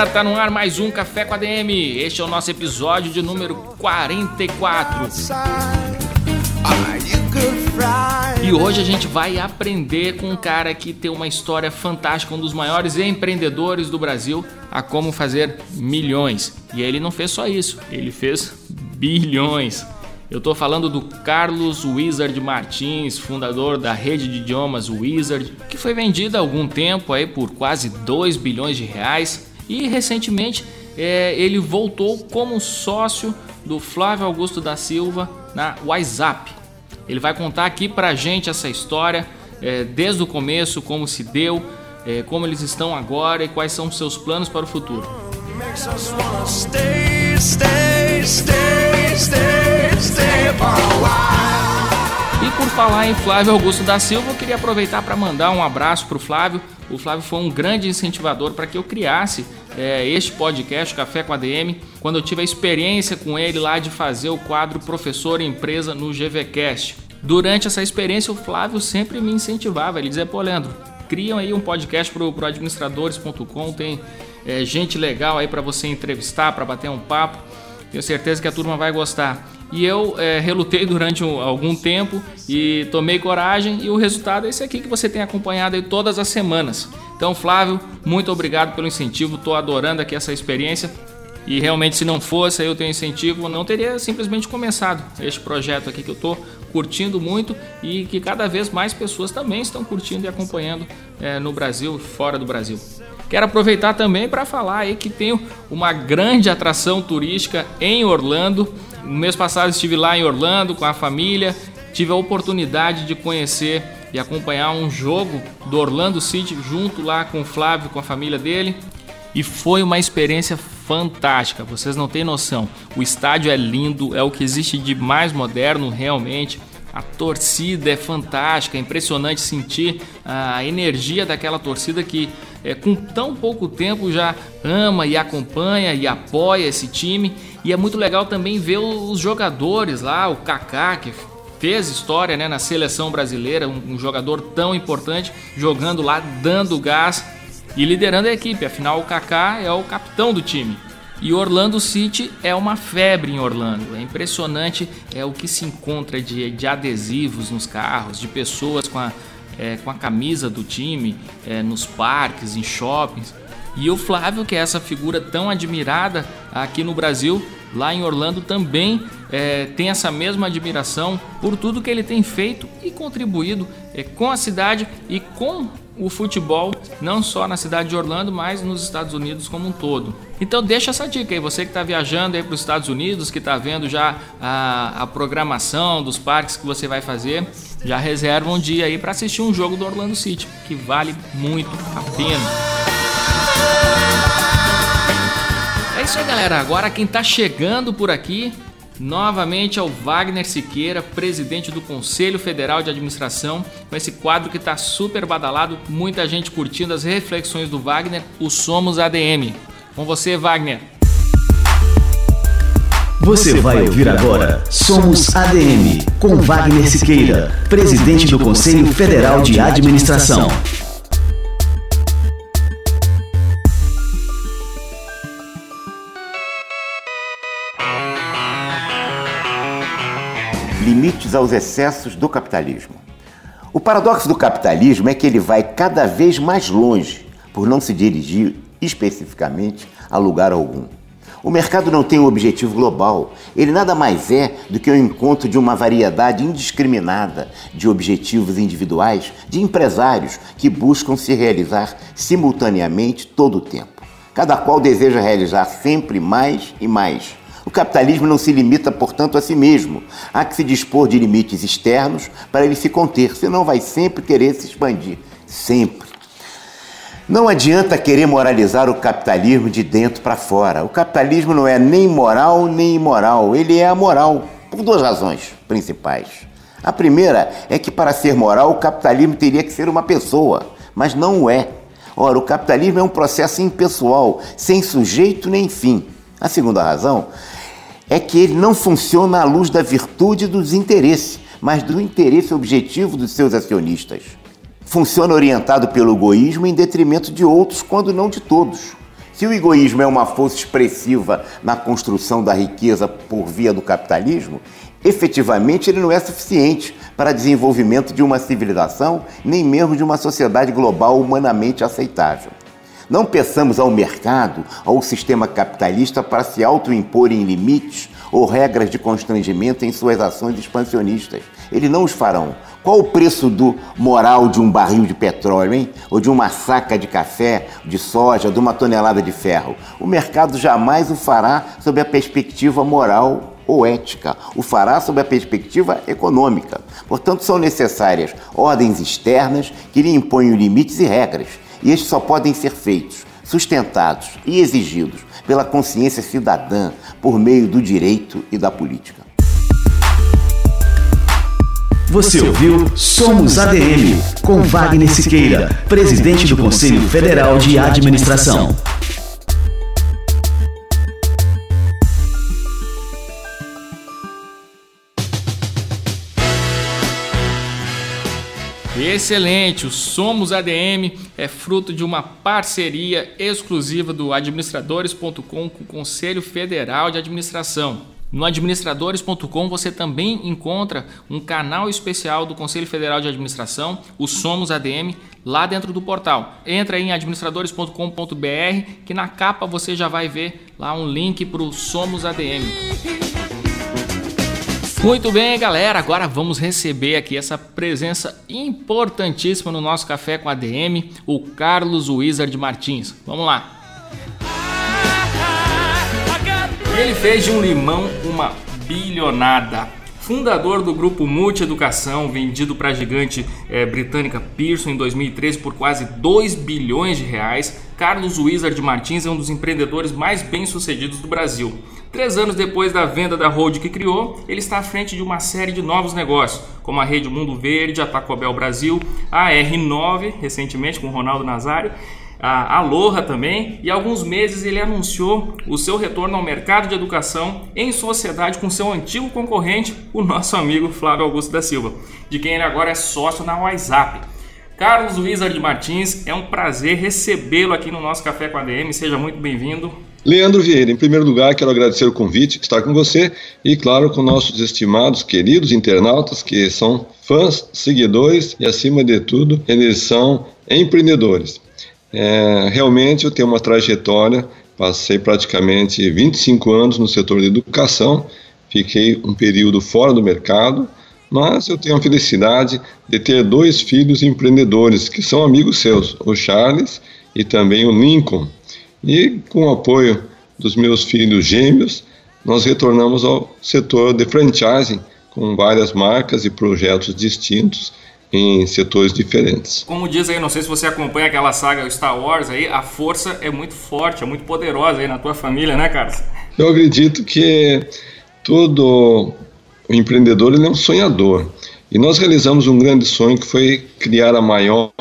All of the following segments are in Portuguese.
Galera, tá no ar mais um Café com a DM. Este é o nosso episódio de número 44. E hoje a gente vai aprender com um cara que tem uma história fantástica, um dos maiores empreendedores do Brasil, a como fazer milhões. E ele não fez só isso, ele fez bilhões. Eu estou falando do Carlos Wizard Martins, fundador da rede de idiomas Wizard, que foi vendida há algum tempo aí por quase 2 bilhões de reais e recentemente é, ele voltou como sócio do Flávio Augusto da Silva na WhatsApp. Ele vai contar aqui pra gente essa história é, desde o começo, como se deu, é, como eles estão agora e quais são os seus planos para o futuro. E por falar em Flávio Augusto da Silva, eu queria aproveitar para mandar um abraço para o Flávio. O Flávio foi um grande incentivador para que eu criasse é, este podcast, Café com a DM, quando eu tive a experiência com ele lá de fazer o quadro Professor Empresa no GVCast. Durante essa experiência, o Flávio sempre me incentivava. Ele dizia: Pô, Leandro, criam aí um podcast para o administradores.com, tem é, gente legal aí para você entrevistar, para bater um papo. Tenho certeza que a turma vai gostar. E eu é, relutei durante um, algum tempo e tomei coragem e o resultado é esse aqui que você tem acompanhado aí todas as semanas. Então, Flávio, muito obrigado pelo incentivo, estou adorando aqui essa experiência. E realmente, se não fosse o teu incentivo, não teria simplesmente começado este projeto aqui que eu estou curtindo muito e que cada vez mais pessoas também estão curtindo e acompanhando é, no Brasil fora do Brasil. Quero aproveitar também para falar aí que tenho uma grande atração turística em Orlando. No mês passado estive lá em Orlando com a família, tive a oportunidade de conhecer e acompanhar um jogo do Orlando City junto lá com o Flávio, com a família dele. E foi uma experiência fantástica, vocês não têm noção. O estádio é lindo, é o que existe de mais moderno realmente. A torcida é fantástica, é impressionante sentir a energia daquela torcida que é, com tão pouco tempo já ama e acompanha e apoia esse time. E é muito legal também ver os jogadores lá, o Kaká, que fez história né, na seleção brasileira, um, jogador tão importante, jogando lá, dando gás e liderando a equipe. Afinal, o Kaká é o capitão do time. E Orlando City é uma febre em Orlando. É impressionante é o que se encontra de, de adesivos nos carros, de pessoas com a, é, com a camisa do time, é, nos parques, em shoppings. E o Flávio, que é essa figura tão admirada aqui no Brasil, lá em Orlando também é, tem essa mesma admiração por tudo que ele tem feito e contribuído é, com a cidade e com o futebol, não só na cidade de Orlando, mas nos Estados Unidos como um todo. Então deixa essa dica aí, você que está viajando aí para os Estados Unidos, que está vendo já a, a, programação dos parques que você vai fazer, já reserva um dia aí para assistir um jogo do Orlando City, que vale muito a pena. É isso aí, galera. Agora quem está chegando por aqui novamente ao Wagner Siqueira, presidente do Conselho Federal de Administração, com esse quadro que está super badalado, muita gente curtindo as reflexões do Wagner, o Somos ADM. Com você, Wagner. Você vai ouvir agora Somos ADM, com Wagner Siqueira, presidente do Conselho Federal de Administração. Limites aos excessos do capitalismo. O paradoxo do capitalismo é que ele vai cada vez mais longe, por não se dirigir especificamente a lugar algum. O mercado não tem um objetivo global, ele nada mais é do que o encontro de uma variedade indiscriminada de objetivos individuais de empresários que buscam se realizar simultaneamente todo o tempo. Cada qual deseja realizar sempre mais e mais. O capitalismo não se limita, portanto, a si mesmo. Há que se dispor de limites externos para ele se conter, senão vai sempre querer se expandir. Sempre. Não adianta querer moralizar o capitalismo de dentro para fora. O capitalismo não é nem moral nem imoral, ele é amoral, por duas razões principais. A primeira é que para ser moral o capitalismo teria que ser uma pessoa, mas não o é. Ora, o capitalismo é um processo impessoal, sem sujeito nem fim. A segunda razão é que ele não funciona à luz da virtude dos interesses, mas do interesse objetivo dos seus acionistas. Funciona orientado pelo egoísmo em detrimento de outros, quando não de todos. Se o egoísmo é uma força expressiva na construção da riqueza por via do capitalismo, efetivamente ele não é suficiente para desenvolvimento de uma civilização, nem mesmo de uma sociedade global humanamente aceitável. Não peçamos ao mercado, ao sistema capitalista para se autoimporem limites ou regras de constrangimento em suas ações expansionistas. Eles não os farão. Qual o preço do moral de um barril de petróleo, hein? Ou de uma saca de café, de soja, de uma tonelada de ferro? O mercado jamais o fará sob a perspectiva moral ou ética, o fará sob a perspectiva econômica. Portanto, são necessárias ordens externas que lhe imponham limites e regras, e estes só podem ser feitos, sustentados e exigidos pela consciência cidadã por meio do direito e da política. Você ouviu Somos ADM, com Wagner Siqueira, presidente do Conselho Federal de Administração. Excelente! O Somos ADM é fruto de uma parceria exclusiva do administradores.com com o Conselho Federal de Administração. No administradores.com você também encontra um canal especial do Conselho Federal de Administração, o Somos ADM, lá dentro do portal. Entra em administradores.com.br que na capa você já vai ver lá um link para o Somos ADM. Muito bem, galera. Agora vamos receber aqui essa presença importantíssima no nosso café com ADM, o Carlos Wizard Martins. Vamos lá. Ele fez de um limão uma bilionada. Fundador do grupo Multieducação, vendido para a gigante é, britânica Pearson em 2013 por quase 2 bilhões de reais, Carlos Wizard Martins é um dos empreendedores mais bem-sucedidos do Brasil. Três anos depois da venda da Hold que criou, ele está à frente de uma série de novos negócios, como a Rede Mundo Verde, a Taco Bell Brasil, a R9, recentemente com o Ronaldo Nazário, a Aloha também, e há alguns meses ele anunciou o seu retorno ao mercado de educação em sociedade com seu antigo concorrente, o nosso amigo Flávio Augusto da Silva, de quem ele agora é sócio na WhatsApp. Carlos Wizard Martins, é um prazer recebê-lo aqui no nosso Café com a DM, seja muito bem-vindo. Leandro Vieira, em primeiro lugar, quero agradecer o convite, estar com você e, claro, com nossos estimados, queridos internautas, que são fãs, seguidores e, acima de tudo, eles são empreendedores. É, realmente eu tenho uma trajetória, passei praticamente 25 anos no setor de educação, fiquei um período fora do mercado, mas eu tenho a felicidade de ter dois filhos empreendedores que são amigos seus, o Charles e também o Lincoln. E com o apoio dos meus filhos gêmeos, nós retornamos ao setor de franchising com várias marcas e projetos distintos em setores diferentes. Como diz aí, não sei se você acompanha aquela saga Star Wars aí, a força é muito forte, é muito poderosa aí na tua família, né, Carlos? Eu acredito que todo empreendedor ele é um sonhador. E nós realizamos um grande sonho que foi criar a maior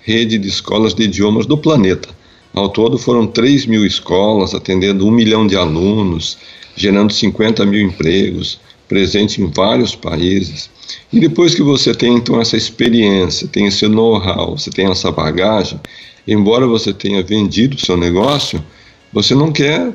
rede de escolas de idiomas do planeta. Ao todo foram 3 mil escolas, atendendo um milhão de alunos, gerando 50 mil empregos, presente em vários países. E depois que você tem então essa experiência, tem esse know-how, você tem essa bagagem, embora você tenha vendido o seu negócio, você não quer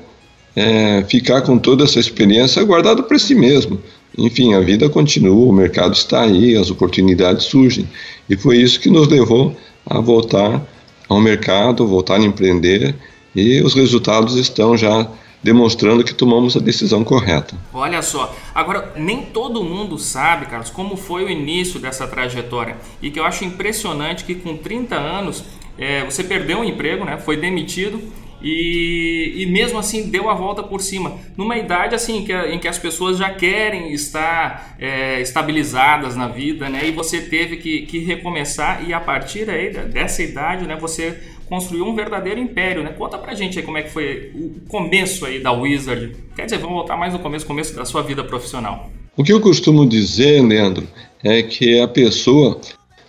é, ficar com toda essa experiência guardada para si mesmo. Enfim, a vida continua, o mercado está aí, as oportunidades surgem. E foi isso que nos levou a voltar ao mercado, voltar a empreender e os resultados estão já demonstrando que tomamos a decisão correta. Olha só, agora nem todo mundo sabe, Carlos, como foi o início dessa trajetória e que eu acho impressionante que com 30 anos é, você perdeu um emprego, né, foi demitido e, e mesmo assim deu a volta por cima. Numa idade assim que, em que as pessoas já querem estar é, estabilizadas na vida, né? E você teve que, que recomeçar e a partir aí dessa idade, né? Você construiu um verdadeiro império, né? Conta pra gente aí como é que foi o começo aí da Wizard. Quer dizer, vamos voltar mais no começo, começo da sua vida profissional. O que eu costumo dizer, Leandro, é que a pessoa,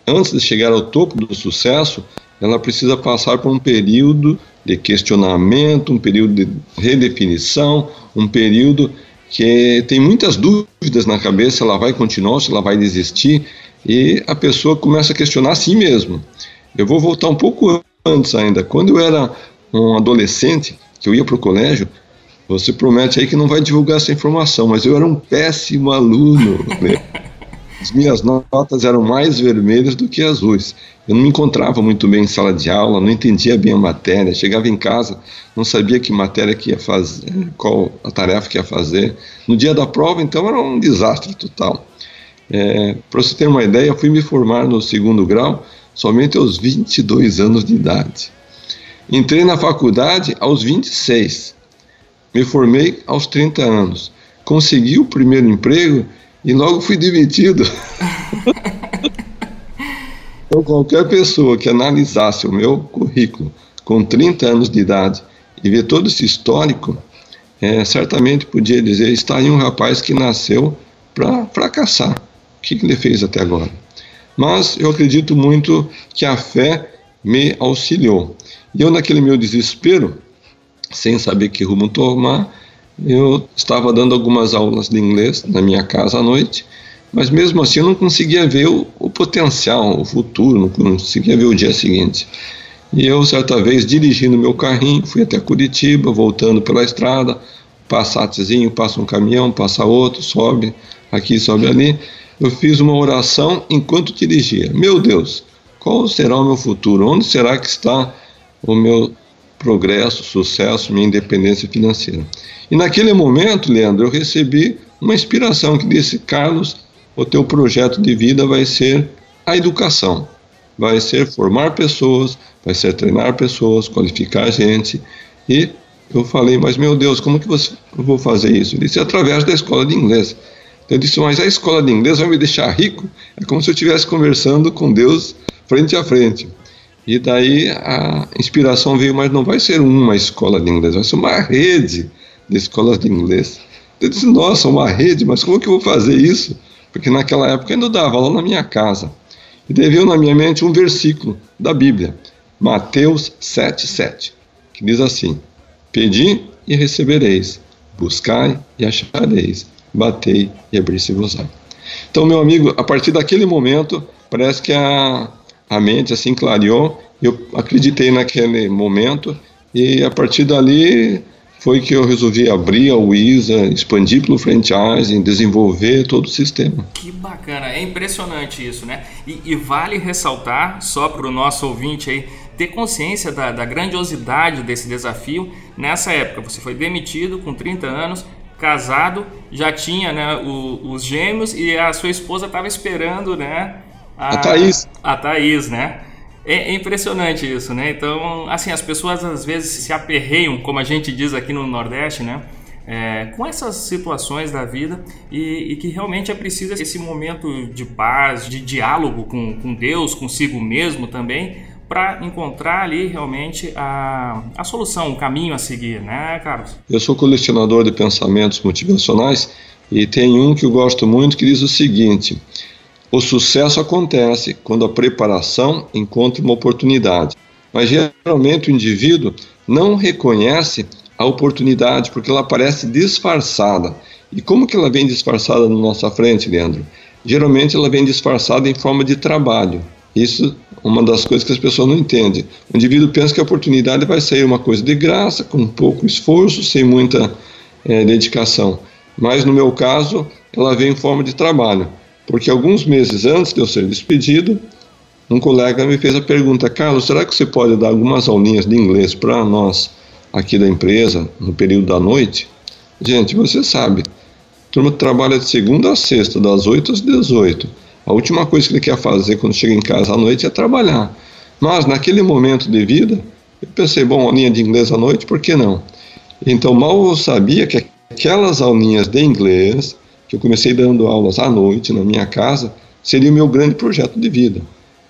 antes de chegar ao topo do sucesso, ela precisa passar por um período de questionamento, um período de redefinição, um período que tem muitas dúvidas na cabeça, ela vai continuar, se ela vai desistir, e a pessoa começa a questionar a si mesma. Eu vou voltar um pouco antes ainda. Quando eu era um adolescente, que eu ia para o colégio, você promete aí que não vai divulgar essa informação, mas eu era um péssimo aluno. Né? As minhas notas eram mais vermelhas do que azuis. Eu não me encontrava muito bem em sala de aula, não entendia bem a matéria. Chegava em casa, não sabia que matéria que ia fazer, qual a tarefa que ia fazer. No dia da prova, então, era um desastre total. É, Para você ter uma ideia, eu fui me formar no segundo grau somente aos 22 anos de idade. Entrei na faculdade aos 26. Me formei aos 30 anos. Consegui o primeiro emprego e logo fui demitido. então, qualquer pessoa que analisasse o meu currículo com 30 anos de idade e ver todo esse histórico, é, certamente podia dizer: está aí um rapaz que nasceu para fracassar. O que, que ele fez até agora? Mas eu acredito muito que a fé me auxiliou. E eu, naquele meu desespero, sem saber que rumo tomar, eu estava dando algumas aulas de inglês na minha casa à noite, mas mesmo assim eu não conseguia ver o, o potencial, o futuro, não conseguia ver o dia seguinte. E eu, certa vez, dirigindo meu carrinho, fui até Curitiba, voltando pela estrada, passatezinho, passa um caminhão, passa outro, sobe aqui, sobe ali. Eu fiz uma oração enquanto dirigia. Meu Deus, qual será o meu futuro? Onde será que está o meu progresso, sucesso, minha independência financeira? E naquele momento, Leandro, eu recebi uma inspiração que disse: Carlos, o teu projeto de vida vai ser a educação, vai ser formar pessoas, vai ser treinar pessoas, qualificar gente. E eu falei: Mas meu Deus, como que você, eu vou fazer isso? Ele disse: Através da escola de inglês. Eu disse: Mas a escola de inglês vai me deixar rico? É como se eu estivesse conversando com Deus frente a frente. E daí a inspiração veio, mas não vai ser uma escola de inglês, vai ser uma rede de escolas de inglês. Eu disse, nossa, uma rede, mas como que eu vou fazer isso? Porque naquela época ainda dava aula na minha casa. E daí veio na minha mente um versículo da Bíblia, Mateus 7,7, que diz assim: Pedi e recebereis, buscai e achareis, batei e abri-se-vos-á. Então, meu amigo, a partir daquele momento, parece que a, a mente assim clareou, eu acreditei naquele momento, e a partir dali foi que eu resolvi abrir a Wisa, expandir pelo franchising, desenvolver todo o sistema. Que bacana, é impressionante isso, né? E, e vale ressaltar, só para o nosso ouvinte aí, ter consciência da, da, grandiosidade desse desafio. Nessa época, você foi demitido com 30 anos, casado, já tinha né, o, os gêmeos e a sua esposa estava esperando, né? A, a Thaís. A Thaís, né? É, é, impressionante isso, né? Então, assim, as pessoas às vezes se aperreiam, como a gente diz aqui no Nordeste, né? É, com essas situações da vida e, e, que realmente é preciso esse momento de paz, de diálogo com, com Deus, consigo mesmo também, para encontrar ali realmente a, a solução, o caminho a seguir, né, Carlos? Eu sou colecionador de pensamentos motivacionais e tem um que eu gosto muito que diz o seguinte: o sucesso acontece quando a preparação encontra uma oportunidade, mas geralmente o indivíduo não reconhece a oportunidade porque ela parece disfarçada. E como que ela vem disfarçada na nossa frente, Leandro? Geralmente ela vem disfarçada em forma de trabalho. Isso é uma das coisas que as pessoas não entendem. O indivíduo pensa que a oportunidade vai sair uma coisa de graça, com pouco esforço, sem muita é, dedicação. Mas no meu caso, ela vem em forma de trabalho. Porque alguns meses antes de eu ser despedido, um colega me fez a pergunta: Carlos, será que você pode dar algumas aulinhas de inglês para nós aqui da empresa no período da noite? Gente, você sabe, a turma trabalha de segunda a sexta, das 8 às 18. A última coisa que ele quer fazer quando chega em casa à noite é trabalhar. Mas naquele momento de vida, Eu pensei, bom, aulinha de inglês à noite, por que não? Então, mal eu sabia que aquelas aulinhas de inglês, que eu comecei dando aulas à noite na minha casa, seria o meu grande projeto de vida.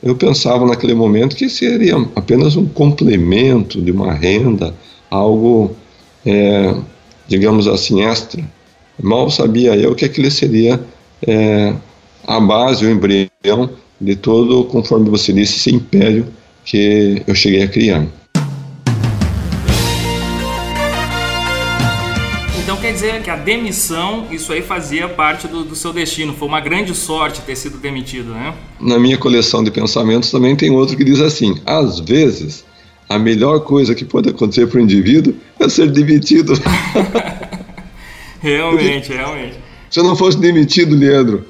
Eu pensava naquele momento que seria apenas um complemento de uma renda, algo, é, digamos assim, extra. Mal sabia eu que aquilo seria é, a base, o embrião de todo, conforme você disse, esse império que eu cheguei a criar. Quer dizer que a demissão, isso aí fazia parte do, do, seu destino. Foi uma grande sorte ter sido demitido, né? Na minha coleção de pensamentos também tem outro que diz assim: às vezes a melhor coisa que pode acontecer para o indivíduo é ser demitido. realmente, realmente. Se eu não fosse demitido, Leandro,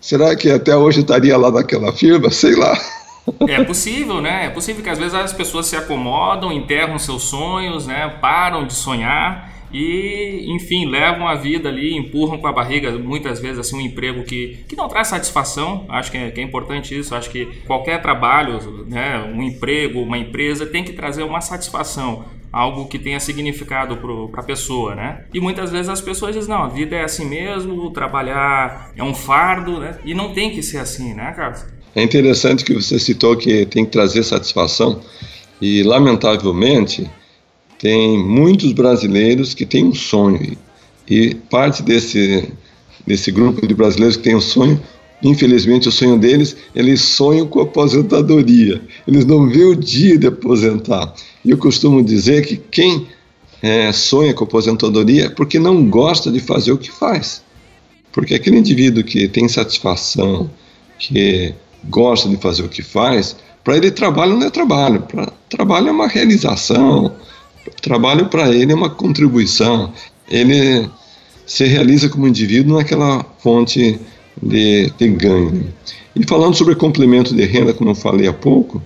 será que até hoje estaria lá naquela firma? Sei lá. É possível, né? É possível que às vezes as pessoas se acomodam, enterram seus sonhos, né? Param de sonhar e, enfim, levam a vida ali, empurram com a barriga muitas vezes assim um emprego que, que não traz satisfação. Acho que é, que é importante isso. Acho que qualquer trabalho, né, um emprego, uma empresa tem que trazer uma satisfação algo que tenha significado para a pessoa, né? E muitas vezes as pessoas dizem, não, a vida é assim mesmo, trabalhar é um fardo, né? E não tem que ser assim, né, Carlos? É interessante que você citou que tem que trazer satisfação e, lamentavelmente, tem muitos brasileiros que têm um sonho e parte desse, desse grupo de brasileiros que tem um sonho Infelizmente, o sonho deles, eles sonham com aposentadoria. Eles não vêem o dia de aposentar. E eu costumo dizer que quem é, sonha com aposentadoria é porque não gosta de fazer o que faz. Porque aquele indivíduo que tem satisfação, que gosta de fazer o que faz, para ele trabalho não é trabalho, pra, trabalho é uma realização, trabalho para ele é uma contribuição. Ele se realiza como indivíduo naquela fonte de, de ganho. E falando sobre complemento de renda, como eu falei há pouco,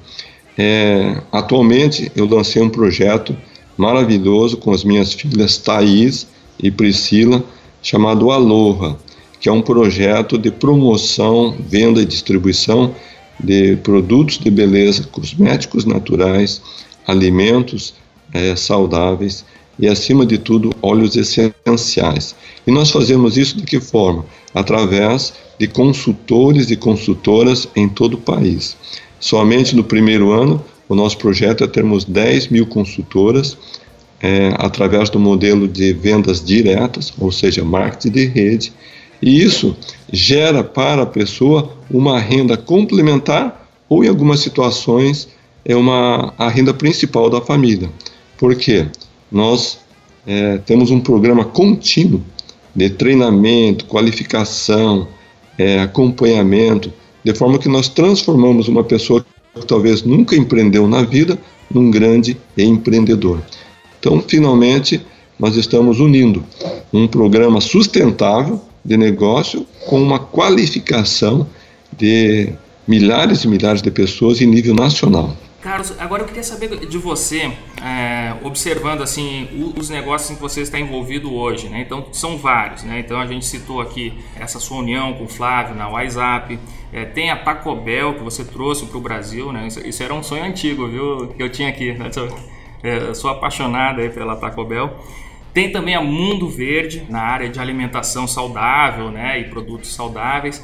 é, atualmente eu lancei um projeto maravilhoso com as minhas filhas Thaís e Priscila, chamado Aloha, que é um projeto de promoção, venda e distribuição de produtos de beleza, cosméticos naturais, alimentos é, saudáveis e, acima de tudo, óleos essenciais. E nós fazemos isso de que forma? Através de consultores e consultoras em todo o país. Somente no primeiro ano, o nosso projeto é termos 10 mil consultoras é, através do modelo de vendas diretas, ou seja, marketing de rede, e isso gera para a pessoa uma renda complementar ou, em algumas situações, é uma, a renda principal da família. Por quê? Nós é, temos um programa contínuo de treinamento, qualificação, é, acompanhamento, de forma que nós transformamos uma pessoa que talvez nunca empreendeu na vida num grande empreendedor. Então, finalmente, nós estamos unindo um programa sustentável de negócio com uma qualificação de milhares e milhares de pessoas em nível nacional. Carlos, agora eu queria saber de você, é, observando assim os negócios em que você está envolvido hoje, né? Então são vários, né? Então a gente citou aqui essa sua união com o Flávio na WhatsApp, é, tem a Taco Bell que você trouxe para o Brasil, né? Isso, isso, era um sonho antigo, viu? Que eu tinha aqui. Né? Sou, é, sou apaixonado pela Taco Bell. Tem também a Mundo Verde na área de alimentação saudável, né? E produtos saudáveis.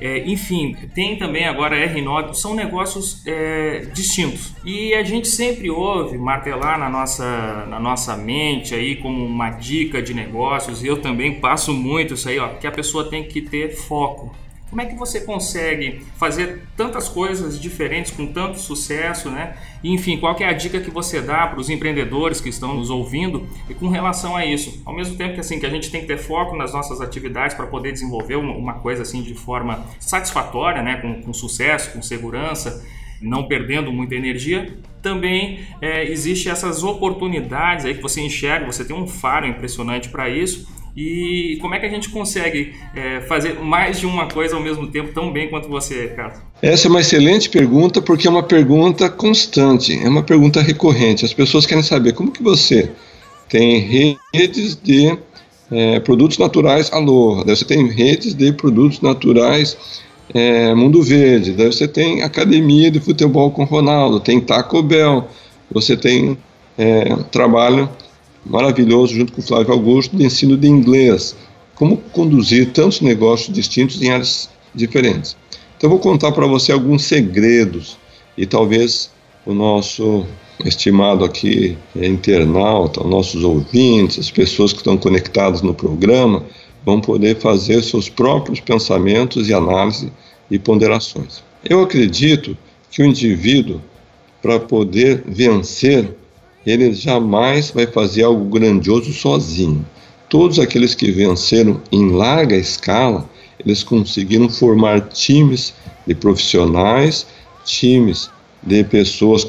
É, enfim, tem também agora a R9, são negócios é, distintos. E a gente sempre ouve martelar na nossa, na nossa mente aí como uma dica de negócios, e eu também passo muito isso aí, ó, que a pessoa tem que ter foco. Como é que você consegue fazer tantas coisas diferentes com tanto sucesso, né? E, enfim, qual é a dica que você dá para os empreendedores que estão nos ouvindo e com relação a isso? Ao mesmo tempo que assim que a gente tem que ter foco nas nossas atividades para poder desenvolver uma, uma, coisa assim de forma satisfatória, né? Com, com sucesso, com segurança, não perdendo muita energia, também é, existe essas oportunidades aí que você enxerga, você tem um faro impressionante para isso e como é que a gente consegue é, fazer mais de uma coisa ao mesmo tempo tão bem quanto você, Carlos? Essa é uma excelente pergunta porque é uma pergunta constante, é uma pergunta recorrente. As pessoas querem saber como que você tem redes de é, produtos naturais Aloha, daí você tem redes de produtos naturais é, Mundo Verde, daí você tem academia de futebol com Ronaldo, tem Taco Bell, você tem é, trabalho maravilhoso junto com o Flávio Augusto de ensino de inglês, como conduzir tantos negócios distintos em áreas diferentes. Então, vou contar para você alguns segredos e talvez o nosso estimado aqui é, internauta, nossos ouvintes, as pessoas que estão conectadas no programa, vão poder fazer seus próprios pensamentos e análise e ponderações. Eu acredito que o indivíduo, para poder vencer, ele jamais vai fazer algo grandioso sozinho. Todos aqueles que venceram em larga escala, eles conseguiram formar times de profissionais, times de pessoas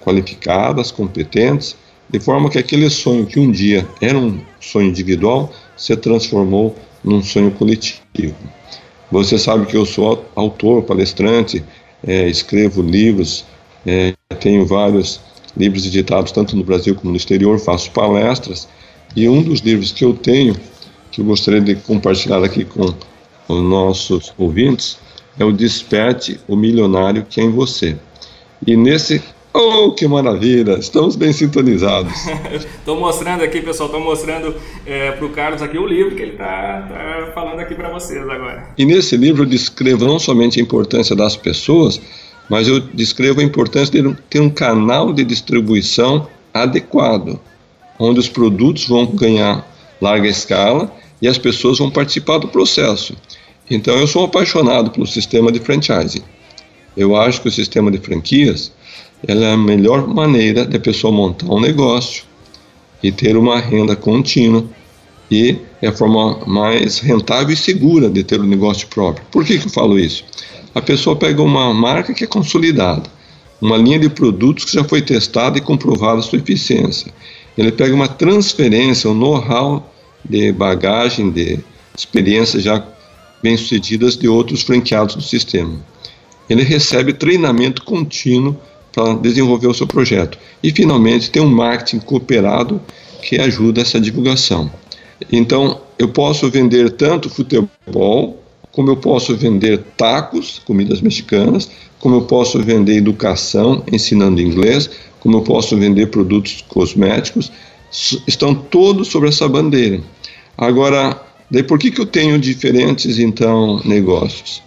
qualificadas, competentes, de forma que aquele sonho que um dia era um sonho individual se transformou num sonho coletivo. Você sabe que eu sou autor, palestrante, é, escrevo livros, é, tenho vários livros editados tanto no Brasil como no exterior, faço palestras, e um dos livros que eu tenho, que eu gostaria de compartilhar aqui com os nossos ouvintes, é o Desperte o Milionário que é em você. E nesse Oh, que maravilha! Estamos bem sintonizados. Estou mostrando aqui, pessoal, estou mostrando é, para o Carlos aqui o livro que ele está tá falando aqui para vocês agora. E nesse livro eu descrevo não somente a importância das pessoas, mas eu descrevo a importância de ter um canal de distribuição adequado, onde os produtos vão ganhar larga escala e as pessoas vão participar do processo. Então eu sou apaixonado pelo sistema de franchising. Eu acho que o sistema de franquias é a melhor maneira da pessoa montar um negócio e ter uma renda contínua e é a forma mais rentável e segura de ter um negócio próprio. Por que, que eu falo isso? A pessoa pega uma marca que é consolidada, uma linha de produtos que já foi testada e comprovada sua eficiência. Ele pega uma transferência, um know-how de bagagem, de experiências já bem-sucedidas de outros franqueados do sistema. Ele recebe treinamento contínuo para desenvolver o seu projeto. E, finalmente, tem um marketing cooperado que ajuda essa divulgação. Então, eu posso vender tanto futebol, como eu posso vender tacos, comidas mexicanas, como eu posso vender educação, ensinando inglês, como eu posso vender produtos cosméticos, estão todos sobre essa bandeira. Agora, daí por que, que eu tenho diferentes, então, negócios?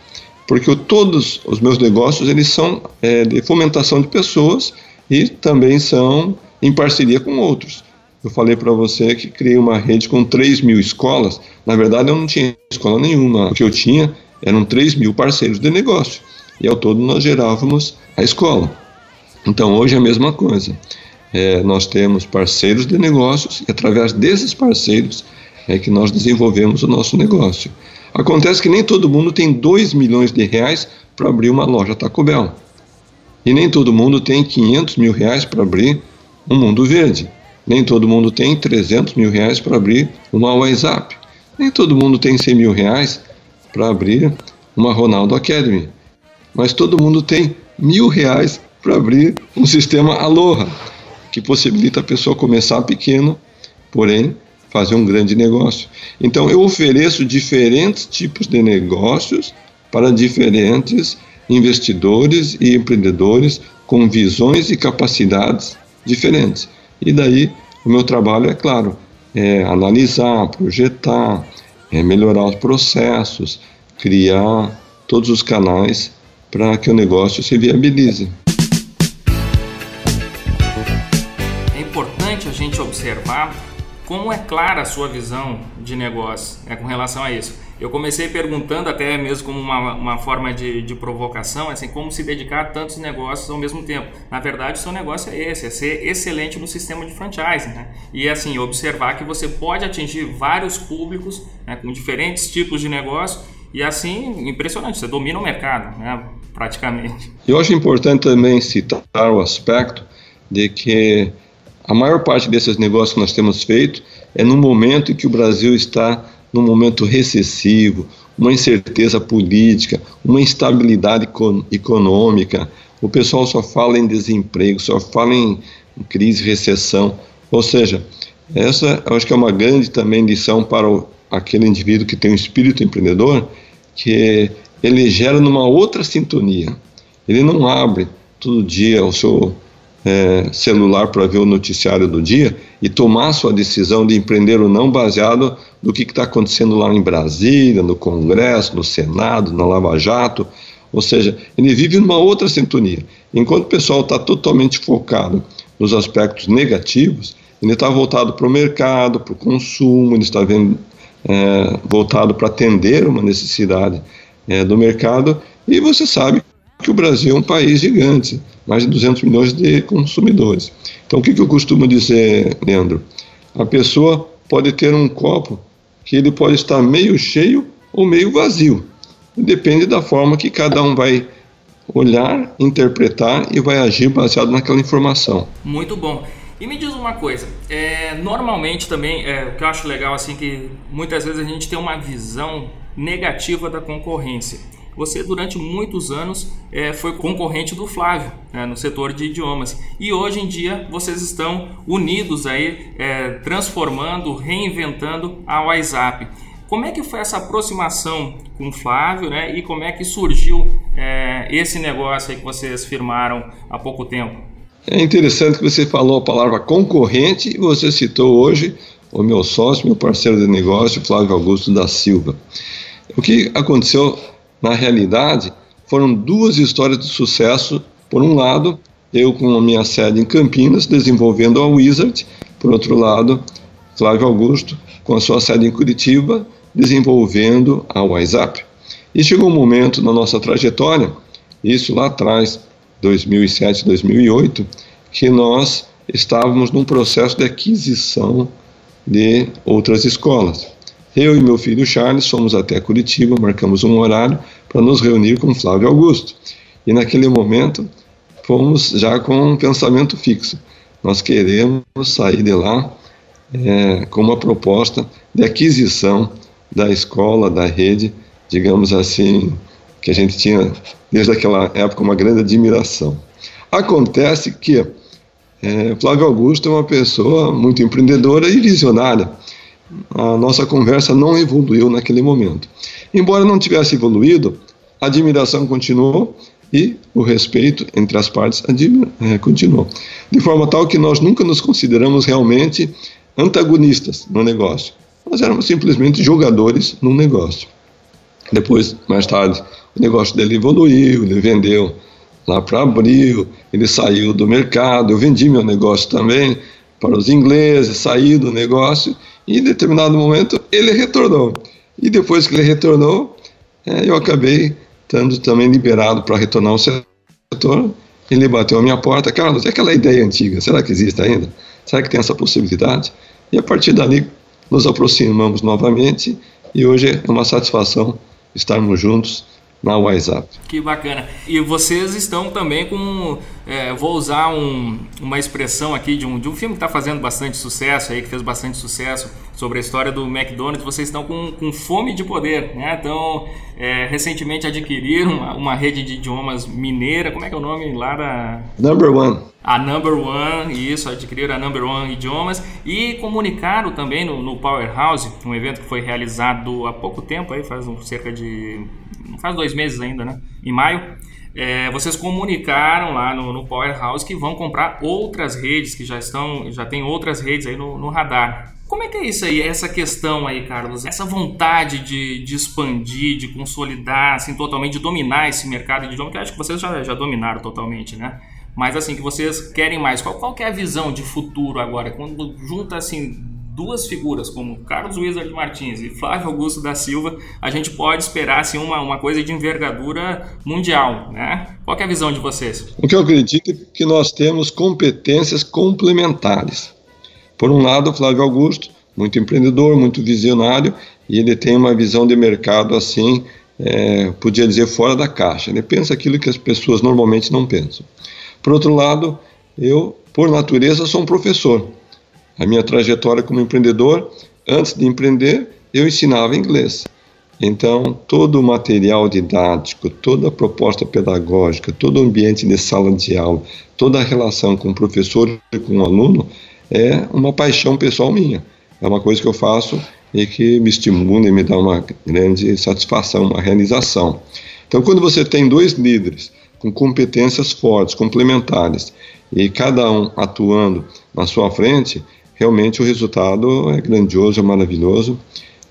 porque todos os meus negócios eles são é, de fomentação de pessoas e também são em parceria com outros. Eu falei para você que criei uma rede com 3 mil escolas. Na verdade, eu não tinha escola nenhuma. O que eu tinha eram 3 mil parceiros de negócio. E ao todo nós gerávamos a escola. Então hoje é a mesma coisa. É, nós temos parceiros de negócios e através desses parceiros é que nós desenvolvemos o nosso negócio. Acontece que nem todo mundo tem 2 milhões de reais para abrir uma loja Taco Bell. E nem todo mundo tem 500 mil reais para abrir um Mundo Verde. Nem todo mundo tem 300 mil reais para abrir uma WhatsApp. Nem todo mundo tem 100 mil reais para abrir uma Ronaldo Academy. Mas todo mundo tem mil reais para abrir um sistema Aloha, que possibilita a pessoa começar pequeno, porém fazer um grande negócio. Então eu ofereço diferentes tipos de negócios para diferentes investidores e empreendedores com visões e capacidades diferentes. E daí o meu trabalho é claro, é analisar, projetar, é melhorar os processos, criar todos os canais para que o negócio se viabilize. É importante a gente observar como é clara a sua visão de negócio é, com relação a isso? Eu comecei perguntando, até mesmo como uma, uma forma de, de provocação, assim, como se dedicar a tantos negócios ao mesmo tempo. Na verdade, o seu negócio é esse, é ser excelente no sistema de franchising. Né? E assim, observar que você pode atingir vários públicos né, com diferentes tipos de negócio e assim, impressionante, você domina o mercado, né, praticamente. Eu acho importante também citar o aspecto de que a maior parte desses negócios que nós temos feito é no momento em que o Brasil está num momento recessivo, uma incerteza política, uma instabilidade econômica. O pessoal só fala em desemprego, só fala em crise, recessão. Ou seja, essa eu acho que é uma grande também lição para o, aquele indivíduo que tem um espírito empreendedor, que ele gera numa outra sintonia. Ele não abre todo dia o seu é, celular para ver o noticiário do dia e tomar sua decisão de empreender ou não baseado no que está acontecendo lá em Brasília, no Congresso, no Senado, na Lava Jato. Ou seja, ele vive numa outra sintonia. Enquanto o pessoal está totalmente focado nos aspectos negativos, ele está voltado para o mercado, para o consumo, ele está vendo, é, voltado para atender uma necessidade é, do mercado. E você sabe que o Brasil é um país gigante, mais de 200 milhões de consumidores. Então, o que, que eu costumo dizer, Leandro? A pessoa pode ter um copo que ele pode estar meio cheio ou meio vazio. Depende da forma que cada um vai olhar, interpretar e vai agir baseado naquela informação. Muito bom. E me diz uma coisa, é, normalmente também, é, o que eu acho legal assim que muitas vezes a gente tem uma visão negativa da concorrência. Você durante muitos anos é, foi concorrente do Flávio né, no setor de idiomas e hoje em dia vocês estão unidos aí, é, transformando, reinventando a WhatsApp. Como é que foi essa aproximação com o Flávio, né? E como é que surgiu é, esse negócio aí que vocês firmaram há pouco tempo? É interessante que você falou a palavra concorrente e você citou hoje o meu sócio, meu parceiro de negócio, Flávio Augusto da Silva. O que aconteceu na realidade foram duas histórias de sucesso. Por um lado, eu com a minha sede em Campinas, desenvolvendo a Wizard, por outro lado, Flávio Augusto com a sua sede em Curitiba, desenvolvendo a WhatsApp. E chegou um momento na nossa trajetória, isso lá atrás, 2007, 2008, que nós estávamos num processo de aquisição de outras escolas. Eu e meu filho Charles fomos até Curitiba, marcamos um horário para nos reunir com Flávio Augusto. E naquele momento fomos já com um pensamento fixo. Nós queremos sair de lá é, com uma proposta de aquisição da escola, da rede, digamos assim, que a gente tinha desde aquela época uma grande admiração. Acontece que é, Flávio Augusto é uma pessoa muito empreendedora e visionária. A nossa conversa não evoluiu naquele momento. Embora não tivesse evoluído, a admiração continuou e o respeito entre as partes é, continuou. De forma tal que nós nunca nos consideramos realmente antagonistas no negócio. Nós éramos simplesmente jogadores no negócio. Depois, mais tarde, o negócio dele evoluiu, ele vendeu lá para abril, ele saiu do mercado, eu vendi meu negócio também para os ingleses, saí do negócio e em determinado momento ele retornou. E depois que ele retornou, é, eu acabei estando também liberado para retornar ao setor. Ele bateu a minha porta, Carlos, é aquela ideia antiga, será que existe ainda? Será que tem essa possibilidade? E a partir dali nos aproximamos novamente e hoje é uma satisfação estarmos juntos na WhatsApp. Que bacana. E vocês estão também com, é, vou usar um, uma expressão aqui de um, de um filme que está fazendo bastante sucesso aí, que fez bastante sucesso sobre a história do McDonald's. Vocês estão com, com fome de poder, né? Então, é, recentemente adquiriram uma, uma, rede de idiomas mineira. Como é que é o nome lá da? Number One. A Number One, isso, adquiriram a Number One Idiomas e comunicaram também no, no Powerhouse, um evento que foi realizado há pouco tempo, aí faz um, cerca de faz dois meses ainda, né? Em maio, é, vocês comunicaram lá no, no, Powerhouse que vão comprar outras redes, que já estão, já tem outras redes aí no, no, radar. Como é que é isso aí, essa questão aí, Carlos? Essa vontade de, de expandir, de consolidar, assim, totalmente, de dominar esse mercado de idioma, que eu acho que vocês já, já dominaram totalmente, né? Mas assim, que vocês querem mais. Qual, qual que é a visão de futuro agora? Quando junta assim duas figuras como Carlos Wizard Martins e Flávio Augusto da Silva, a gente pode esperar assim, uma, uma coisa de envergadura mundial. Né? Qual é a visão de vocês? O que eu acredito é que nós temos competências complementares. Por um lado, Flávio Augusto, muito empreendedor, muito visionário, e ele tem uma visão de mercado assim, é, podia dizer, fora da caixa. Ele pensa aquilo que as pessoas normalmente não pensam. Por outro lado, eu, por natureza, sou um professor. A minha trajetória como empreendedor, antes de empreender, eu ensinava inglês. Então, todo o material didático, toda a proposta pedagógica, todo o ambiente de sala de aula, toda a relação com o professor e com o aluno é uma paixão pessoal minha. É uma coisa que eu faço e que me estimula e me dá uma grande satisfação, uma realização. Então, quando você tem dois líderes com competências fortes, complementares, e cada um atuando na sua frente, realmente o resultado é grandioso, é maravilhoso.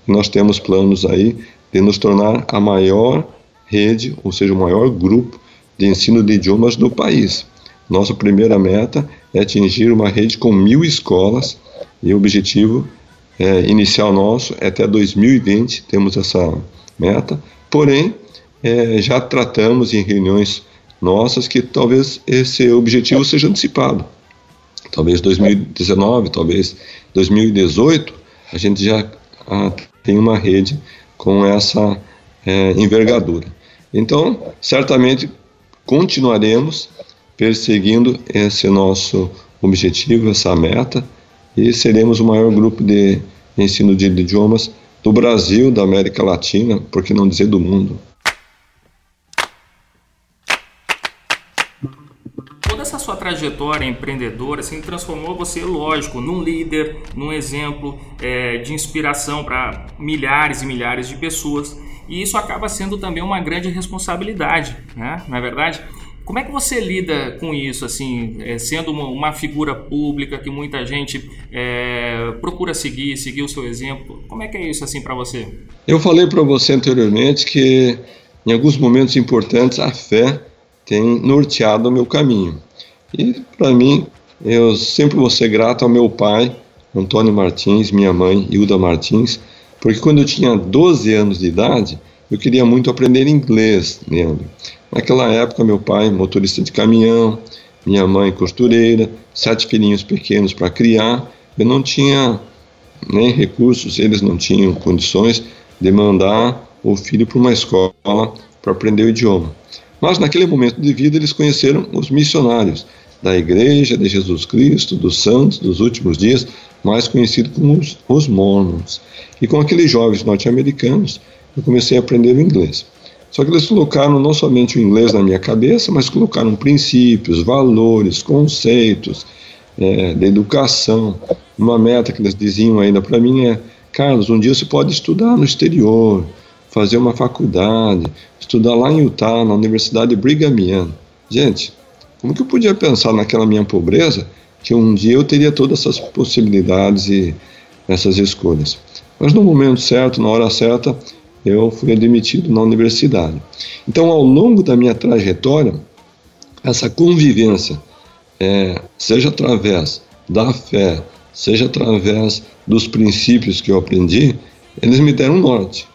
Nós temos planos aí de nos tornar a maior rede, ou seja, o maior grupo de ensino de idiomas do país. Nossa primeira meta é atingir uma rede com mil escolas e o objetivo é, inicial nosso é até 2020 temos essa meta. Porém, é, já tratamos em reuniões nossas que talvez esse objetivo seja antecipado. Talvez 2019, talvez 2018, a gente já ah, tem uma rede com essa é, envergadura. Então, certamente continuaremos perseguindo esse nosso objetivo, essa meta, e seremos o maior grupo de ensino de idiomas do Brasil, da América Latina, por que não dizer do mundo. Toda essa sua trajetória empreendedora assim, transformou você, lógico, num líder, num exemplo é, de inspiração para milhares e milhares de pessoas. E isso acaba sendo também uma grande responsabilidade, né? não é verdade? Como é que você lida com isso, assim, é, sendo uma, figura pública que muita gente é, procura seguir, seguir o seu exemplo? Como é que é isso, assim, para você? Eu falei para você anteriormente que, em alguns momentos importantes, a fé tem norteado o meu caminho. E, para mim, eu sempre vou ser grato ao meu pai, Antônio Martins, minha mãe, Hilda Martins, porque quando eu tinha 12 anos de idade, eu queria muito aprender inglês, Leandro. Naquela época, meu pai, motorista de caminhão, minha mãe, costureira, sete filhinhos pequenos para criar. Eu não tinha nem recursos, eles não tinham condições de mandar o filho para uma escola para aprender o idioma. Mas naquele momento de vida, eles conheceram os missionários da Igreja de Jesus Cristo, dos Santos dos últimos dias, mais conhecido como os, os Mormons. E com aqueles jovens norte-americanos, eu comecei a aprender o inglês. Só que eles colocaram não somente o inglês na minha cabeça, mas colocaram princípios, valores, conceitos é, educação. Uma meta que eles diziam ainda para mim é: Carlos, um dia você pode estudar no exterior, fazer uma faculdade, estudar lá em Utah, na Universidade Brigham Young. Gente, como que eu podia pensar naquela minha pobreza que um dia eu teria todas essas possibilidades e essas escolhas? Mas no momento certo, na hora certa, eu fui admitido na universidade. Então, ao longo da minha trajetória, essa convivência, é, seja através da fé, seja através dos princípios que eu aprendi, eles me deram norte.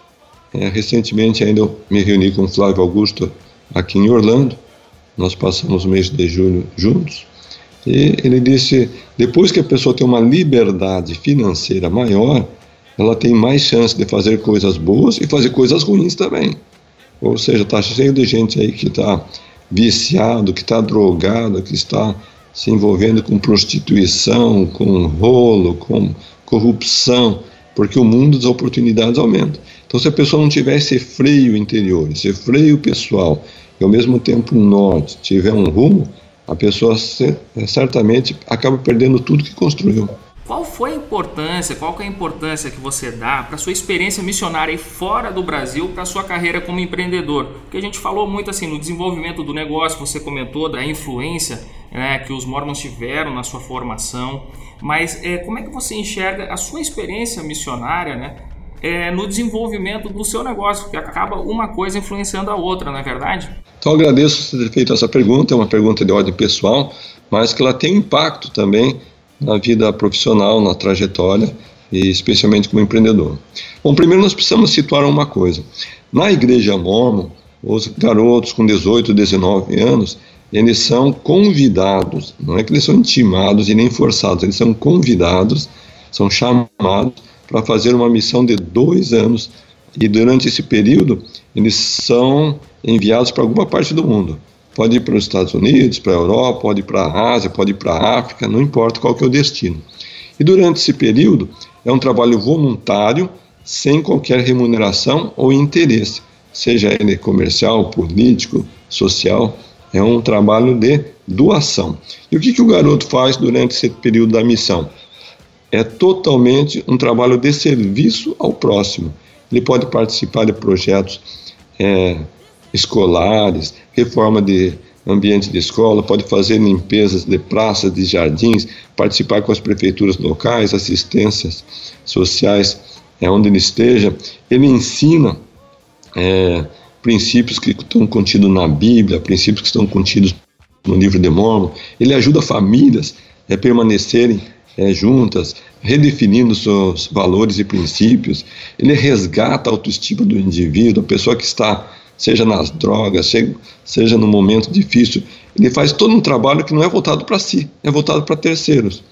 É, recentemente ainda eu me reuni com Flávio Augusto aqui em Orlando, nós passamos o mês de julho juntos, e ele disse, depois que a pessoa tem uma liberdade financeira maior, ela tem mais chance de fazer coisas boas e fazer coisas ruins também. Ou seja, está cheio de gente aí que está viciado, que está drogado, que está se envolvendo com prostituição, com rolo, com corrupção, porque o mundo das oportunidades aumenta. Então, se a pessoa não tiver esse freio interior, esse freio pessoal, e ao mesmo tempo norte, tiver um rumo, a pessoa certamente acaba perdendo tudo que construiu. Qual foi a importância, qual é a importância que você dá para sua experiência missionária fora do Brasil, para sua carreira como empreendedor? Porque a gente falou muito assim no desenvolvimento do negócio, você comentou da influência né, que os mormons tiveram na sua formação, mas é, como é que você enxerga a sua experiência missionária, né, é, no desenvolvimento do seu negócio, que acaba uma coisa influenciando a outra, não é verdade? Então agradeço você ter feito essa pergunta, é uma pergunta de ordem pessoal, mas que ela tem impacto também na vida profissional, na trajetória e especialmente como empreendedor. Bom, primeiro nós precisamos situar uma coisa. Na igreja mormon, os garotos com 18, 19 anos, eles são convidados, não é que eles são intimados e nem forçados, eles são convidados, são chamados para fazer uma missão de dois anos e durante esse período eles são enviados para alguma parte do mundo. Pode ir para os Estados Unidos, para a Europa, pode ir para a Ásia, pode ir para a África, não importa qual que é o destino. E durante esse período é um trabalho voluntário, sem qualquer remuneração ou interesse, seja ele comercial, político, social, é um trabalho de doação. E o que, que o garoto faz durante esse período da missão? É totalmente um trabalho de serviço ao próximo. Ele pode participar de projetos é, escolares, reforma de ambiente de escola, pode fazer limpezas de praças, de jardins, participar com as prefeituras locais, assistências sociais, é, onde ele esteja. Ele ensina é, princípios que estão contidos na Bíblia, princípios que estão contidos no livro de Mormon. Ele ajuda famílias a permanecerem é, juntas, redefinindo seus valores e princípios. Ele resgata a autoestima do indivíduo, a pessoa que está, seja nas drogas, seja, seja momento difícil. Ele faz todo um trabalho que não é voltado para si, é voltado para terceiros.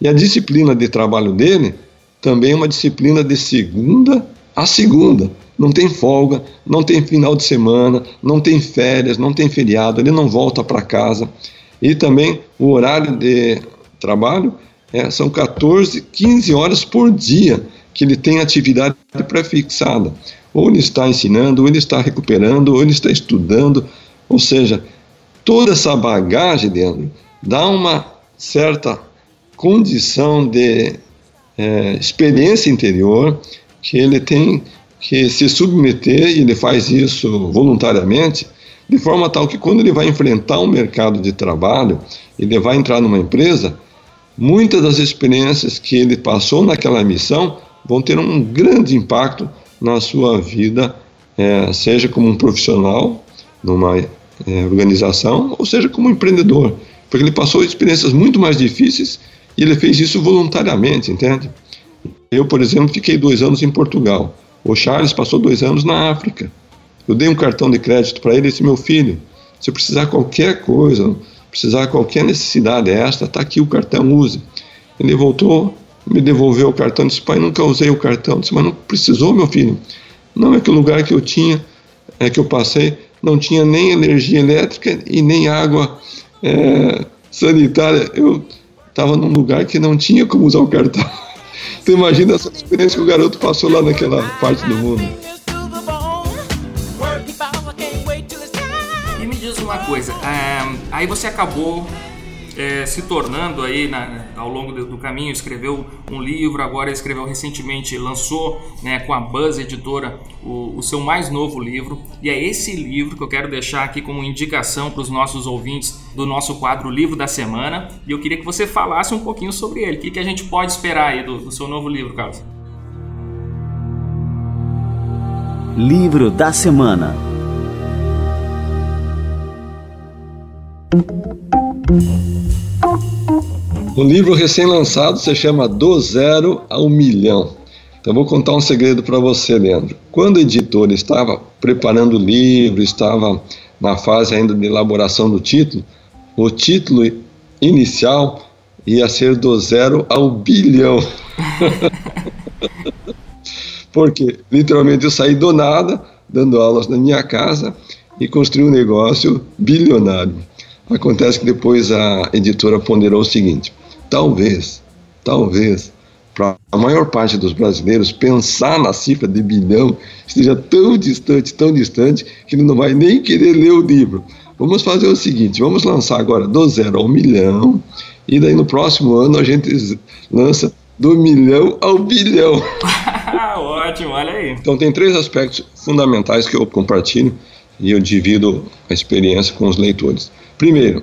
E a disciplina de trabalho dele também é uma disciplina de segunda a segunda. Não tem folga, não tem final de semana, não tem férias, não tem feriado, ele não volta para casa. E também o horário de trabalho é, são 14, 15 horas por dia que ele tem atividade pré-fixada. Ou ele está ensinando, ou ele está recuperando, ou ele está estudando. Ou seja, toda essa bagagem dentro dá uma certa condição de é, experiência interior que ele tem que se submeter, e ele faz isso voluntariamente, de forma tal que quando ele vai enfrentar um mercado de trabalho, ele vai entrar numa empresa, muitas das experiências que ele passou naquela missão vão ter um grande impacto na sua vida, é, seja como um profissional numa é, organização, ou seja como um empreendedor, porque ele passou experiências muito mais difíceis e ele fez isso voluntariamente, entende? Eu, por exemplo, fiquei dois anos em Portugal. O Charles passou dois anos na África. Eu dei um cartão de crédito para ele e disse: meu filho, se precisar qualquer coisa, precisar qualquer necessidade esta, está aqui o cartão, use. Ele voltou, me devolveu o cartão, disse: pai, nunca usei o cartão. disse: mas não precisou, meu filho. Não é que o lugar que eu tinha, é que eu passei, não tinha nem energia elétrica e nem água é, sanitária. Eu estava num lugar que não tinha como usar o cartão. Então imagina essa experiência que o garoto passou lá naquela parte do mundo. Coisa, é, aí você acabou é, se tornando aí na, ao longo do, caminho, escreveu um livro, agora escreveu recentemente, lançou né, com a Buzz Editora o, o, seu mais novo livro. E é esse livro que eu quero deixar aqui como indicação para os nossos ouvintes do nosso quadro Livro da Semana. E eu queria que você falasse um pouquinho sobre ele. O que, que a gente pode esperar aí do, do seu novo livro, Carlos? Livro da Semana. O livro recém-lançado se chama Do Zero ao Milhão. Então vou contar um segredo para você, Leandro. Quando o editor estava preparando o livro, estava na fase ainda de elaboração do título, o título inicial ia ser do zero ao bilhão. Porque literalmente eu saí do nada, dando aulas na minha casa e construí um negócio bilionário. Acontece que depois a editora ponderou o seguinte: talvez, talvez, para a maior parte dos brasileiros, pensar na cifra de bilhão esteja tão distante, tão distante, que ele não vai nem querer ler o livro. Vamos fazer o seguinte: vamos lançar agora do zero ao milhão, e daí no próximo ano a gente lança do milhão ao bilhão. Ótimo, olha aí. Então tem três aspectos fundamentais que eu compartilho e eu divido a experiência com os leitores. Primeiro,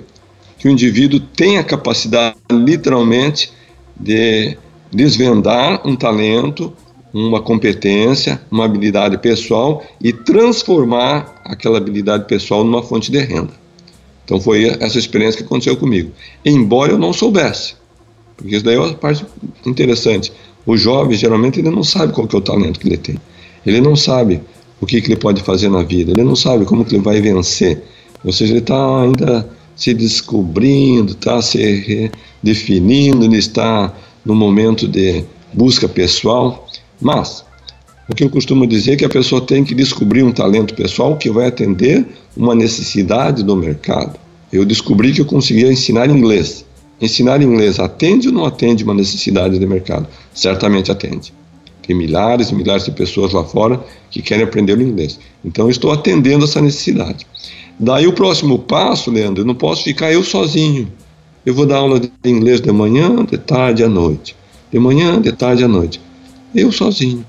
que o indivíduo tem a capacidade, literalmente, de desvendar um talento, uma competência, uma habilidade pessoal e transformar aquela habilidade pessoal numa fonte de renda. Então foi essa experiência que aconteceu comigo. Embora eu não soubesse, porque isso daí é uma parte interessante. O jovem, geralmente, ele não sabe qual é o talento que ele tem. Ele não sabe o que, que ele pode fazer na vida, ele não sabe como que ele vai vencer. Ou seja, ele está ainda se descobrindo, está se definindo, ele está no momento de busca pessoal. Mas o que eu costumo dizer é que a pessoa tem que descobrir um talento pessoal que vai atender uma necessidade do mercado. Eu descobri que eu conseguia ensinar inglês. Ensinar inglês atende ou não atende uma necessidade de mercado? Certamente atende. Tem milhares e milhares de pessoas lá fora que querem aprender o inglês. Então, eu estou atendendo essa necessidade. Daí, o próximo passo, Leandro, eu não posso ficar eu sozinho. Eu vou dar aula de inglês de manhã, de tarde à noite. De manhã, de tarde à noite. Eu sozinho.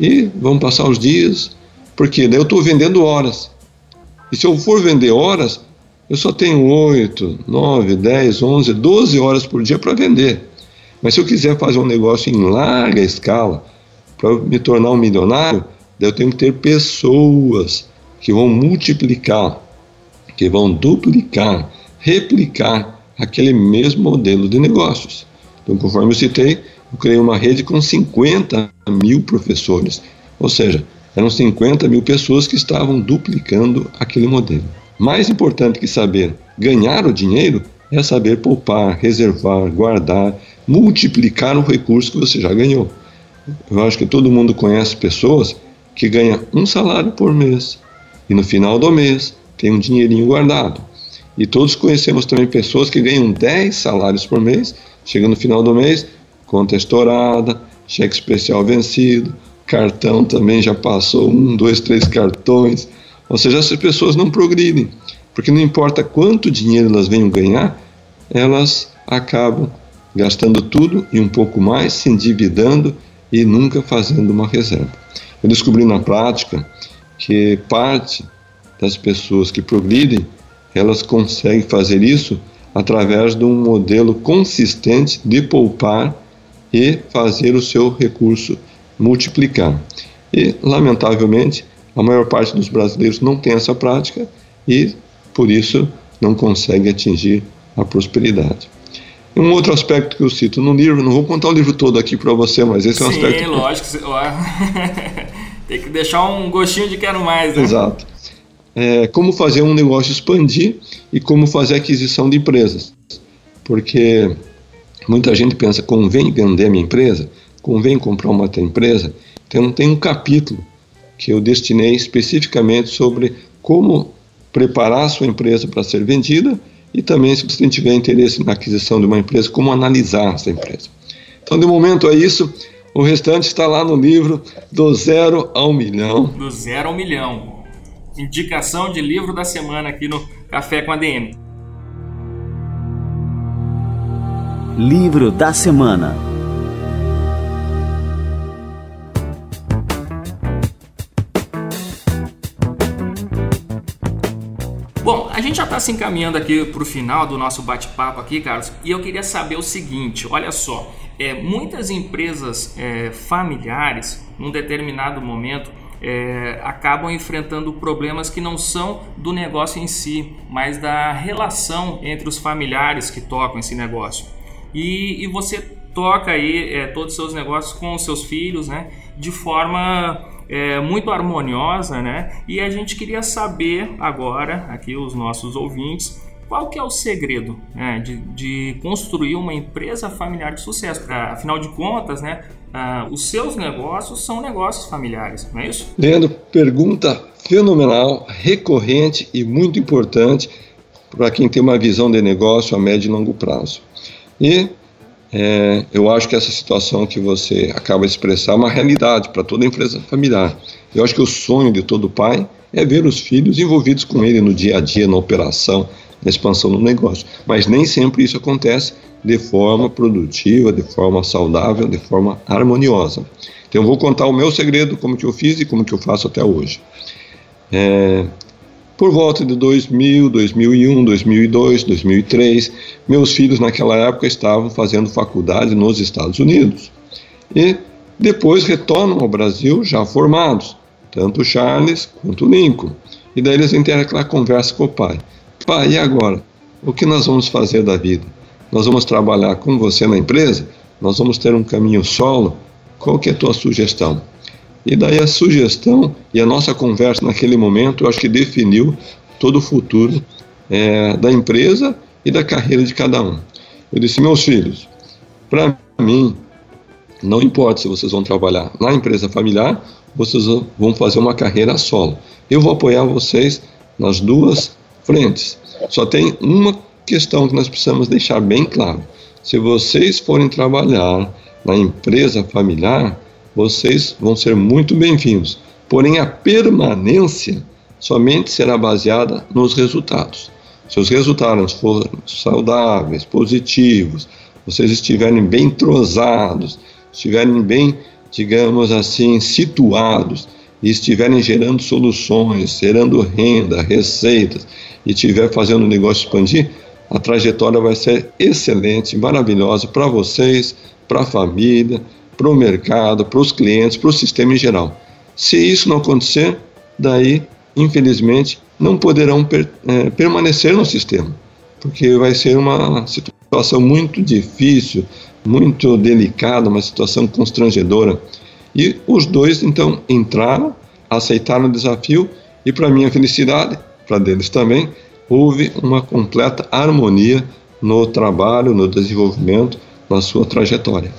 E vamos passar os dias, porque daí eu estou vendendo horas. E se eu for vender horas, eu só tenho 8, 9, 10, 11, 12 horas por dia para vender. Mas se eu quiser fazer um negócio em larga escala, para me tornar um milionário, eu tenho que ter pessoas que vão multiplicar, que vão duplicar, replicar aquele mesmo modelo de negócios. Então, conforme eu citei, eu criei uma rede com 50 mil professores, ou seja, eram 50 mil pessoas que estavam duplicando aquele modelo. Mais importante que saber ganhar o dinheiro é saber poupar, reservar, guardar, multiplicar o recurso que você já ganhou. Eu acho que todo mundo conhece pessoas que ganham um salário por mês e no final do mês tem um dinheirinho guardado. E todos conhecemos também pessoas que ganham 10 salários por mês, chega no final do mês, conta estourada, cheque especial vencido, cartão também já passou um, dois, três cartões. Ou seja, essas pessoas não progridem, porque não importa quanto dinheiro elas venham ganhar, elas acabam gastando tudo e um pouco mais, se endividando e nunca fazendo uma reserva. Eu descobri na prática que parte das pessoas que progridem, elas conseguem fazer isso através de um modelo consistente de poupar e fazer o seu recurso multiplicar. E, lamentavelmente, a maior parte dos brasileiros não tem essa prática e, por isso, não consegue atingir a prosperidade. Um outro aspecto que eu cito no livro, não vou contar o livro todo aqui para você, mas esse é um Sim, aspecto. Sim, lógico. Tem que deixar um gostinho de quero mais, né? Exato. É, como fazer um negócio expandir e como fazer aquisição de empresas. Porque muita gente pensa, convém vender minha empresa? Convém comprar uma outra empresa? Então tem um capítulo que eu destinei especificamente sobre como preparar a sua empresa para ser vendida e também, se você tiver interesse na aquisição de uma empresa, como analisar essa empresa. Então, de momento é isso. O restante está lá no livro Do Zero ao Milhão. Do Zero ao Milhão. Indicação de livro da semana aqui no Café com a DM. Livro da semana. Bom, a gente já está se encaminhando aqui para o final do nosso bate-papo aqui, Carlos, e eu queria saber o seguinte: olha só, é, muitas empresas é, familiares, num determinado momento, é, acabam enfrentando problemas que não são do negócio em si, mas da relação entre os familiares que tocam esse negócio. E, e você toca aí é, todos os seus negócios com os seus filhos, né, de forma é, muito harmoniosa, né? E a gente queria saber agora, aqui os nossos ouvintes, qual que é o segredo né, de, de, construir uma empresa familiar de sucesso? Pra, afinal de contas, né, uh, os seus negócios são negócios familiares, não é isso? Leandro, pergunta fenomenal, recorrente e muito importante para quem tem uma visão de negócio a médio e longo prazo. E é, eu acho que essa situação que você acaba de expressar é uma realidade para toda empresa familiar. Eu acho que o sonho de todo pai é ver os filhos envolvidos com ele no dia a dia, na operação, na expansão do negócio. Mas nem sempre isso acontece de forma produtiva, de forma saudável, de forma harmoniosa. Então eu vou contar o meu segredo, como que eu fiz e como que eu faço até hoje. É, por volta de 2000, 2001, 2002, 2003, meus filhos naquela época estavam fazendo faculdade nos Estados Unidos. E depois retornam ao Brasil já formados, tanto Charles quanto Lincoln. E daí eles entram aquela conversa com o pai. Pai, e agora? O que nós vamos fazer da vida? Nós vamos trabalhar com você na empresa? Nós vamos ter um caminho solo? Qual que é a tua sugestão? E daí a sugestão e a nossa conversa naquele momento, eu acho que definiu todo o futuro é, da empresa e da carreira de cada um. Eu disse, meus filhos, para mim, não importa se vocês vão trabalhar na empresa familiar, vocês vão fazer uma carreira solo. Eu vou apoiar vocês nas duas frentes. Só tem uma questão que nós precisamos deixar bem claro. Se vocês forem trabalhar na empresa familiar, vocês vão ser muito bem-vindos. Porém, a permanência somente será baseada nos resultados. Se os resultados forem saudáveis, positivos, vocês estiverem bem entrosados, estiverem bem, digamos assim, situados e estiverem gerando soluções, gerando renda, receitas e estiver fazendo o negócio expandir, a trajetória vai ser excelente, maravilhosa para vocês, para a família, para o mercado, para os clientes, para o sistema em geral. Se isso não acontecer, daí, infelizmente, não poderão per, é, permanecer no sistema, porque vai ser uma situação muito difícil, muito delicada, uma situação constrangedora. E os dois então entraram, aceitaram o desafio e, para minha felicidade, para deles também, houve uma completa harmonia no trabalho, no desenvolvimento, na sua trajetória.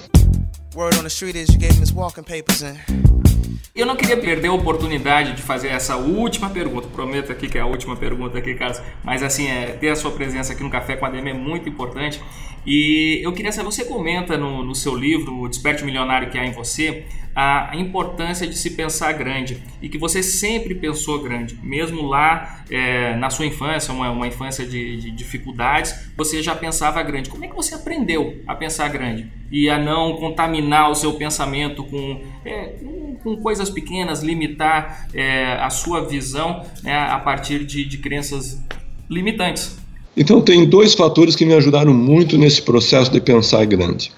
Eu não queria perder a oportunidade de fazer essa última pergunta. Prometo aqui que é a última pergunta aqui, Carlos. Mas assim, é, ter a sua presença aqui no Café com a DM é muito importante. E eu queria saber, você comenta no, no seu livro, O Desperte Milionário que há em você, a, a, importância de se pensar grande e que você sempre pensou grande, mesmo lá é, na sua infância, uma, uma infância de, de, dificuldades, você já pensava grande. Como é que você aprendeu a pensar grande e a não contaminar o seu pensamento com, é, com, com coisas pequenas, limitar é, a sua visão né, a partir de, de crenças limitantes? Então, tem dois fatores que me ajudaram muito nesse processo de pensar grande.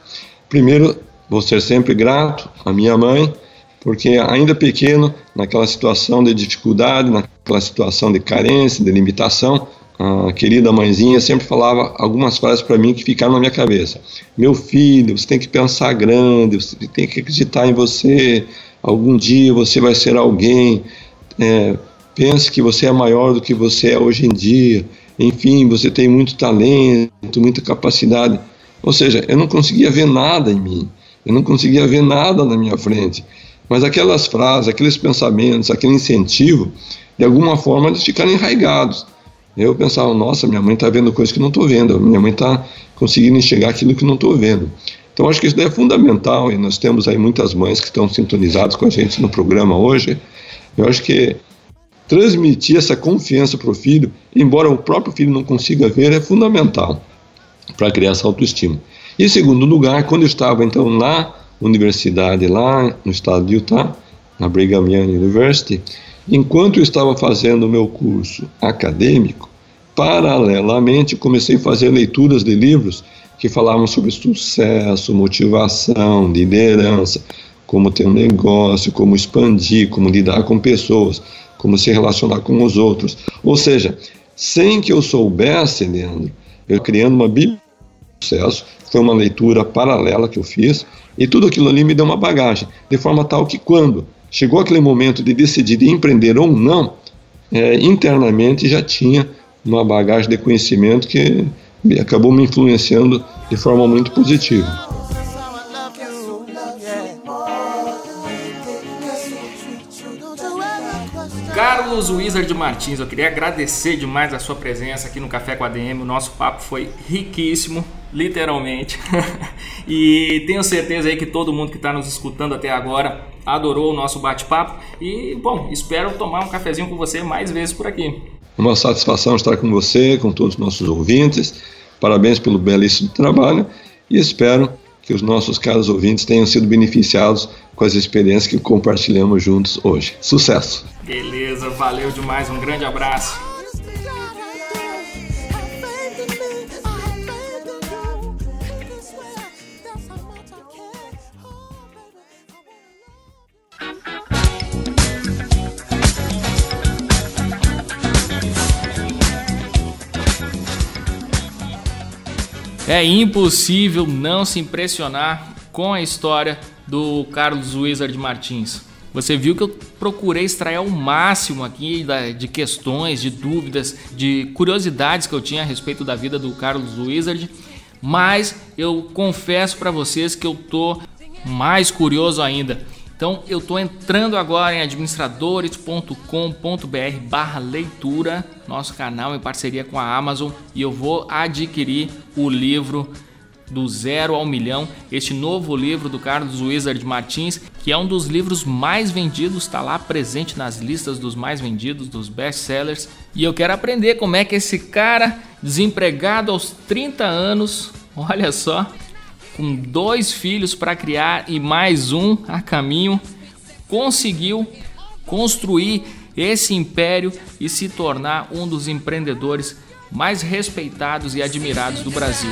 Primeiro, Vou ser sempre grato à minha mãe, porque ainda pequeno, naquela situação de dificuldade, naquela situação de carência, de limitação, a querida mãezinha sempre falava algumas frases para mim que ficaram na minha cabeça. Meu filho, você tem que pensar grande, você tem que acreditar em você. Algum dia você vai ser alguém. É, pense que você é maior do que você é hoje em dia. Enfim, você tem muito talento, muita capacidade. Ou seja, eu não conseguia ver nada em mim. Eu não conseguia ver nada na minha frente. Mas aquelas frases, aqueles pensamentos, aquele incentivo, de alguma forma eles ficaram enraigados. Eu pensava, nossa, minha mãe está vendo coisas que não estou vendo, minha mãe está conseguindo enxergar aquilo que não estou vendo. Então acho que isso é fundamental e nós temos aí muitas mães que estão sintonizadas com a gente no programa hoje. Eu acho que transmitir essa confiança para o filho, embora o próprio filho não consiga ver, é fundamental para criar essa autoestima. E segundo lugar, quando eu estava então na universidade lá no estado de Utah, na Brigham Young University, enquanto eu estava fazendo o meu curso acadêmico, paralelamente comecei a fazer leituras de livros que falavam sobre sucesso, motivação, liderança, como ter um negócio, como expandir, como lidar com pessoas, como se relacionar com os outros. Ou seja, sem que eu soubesse, Leandro, eu criando uma Bíblia sucesso, foi uma leitura paralela que eu fiz, e tudo aquilo ali me deu uma bagagem, de forma tal que quando chegou aquele momento de decidir de empreender ou não, é, internamente já tinha uma bagagem de conhecimento que acabou me influenciando de forma muito positiva. Carlos Wizard Martins, eu queria agradecer demais a sua presença aqui no Café com a DM. O nosso papo foi riquíssimo, literalmente. e tenho certeza aí que todo mundo que está nos escutando até agora adorou o nosso bate-papo. E, bom, espero tomar um cafezinho com você mais vezes por aqui. Uma satisfação estar com você, com todos os nossos ouvintes. Parabéns pelo belíssimo trabalho e espero que os nossos caros ouvintes tenham sido beneficiados com as experiências que compartilhamos juntos hoje. Sucesso! Beleza, valeu demais, um grande abraço. É impossível não se impressionar com a história do Carlos Wizard Martins. Você viu que eu procurei extrair o máximo aqui de questões, de dúvidas, de curiosidades que eu tinha a respeito da vida do Carlos Wizard, mas eu confesso para vocês que eu tô mais curioso ainda. Então eu estou entrando agora em administradores.com.br barra leitura, nosso canal em parceria com a Amazon, e eu vou adquirir o livro do Zero ao Milhão, este novo livro do Carlos Wizard Martins, que é um dos livros mais vendidos, está lá presente nas listas dos mais vendidos, dos best-sellers. E eu quero aprender como é que esse cara, desempregado aos 30 anos, olha só, com dois filhos para criar e mais um a caminho, conseguiu construir esse império e se tornar um dos empreendedores mais respeitados e admirados do Brasil.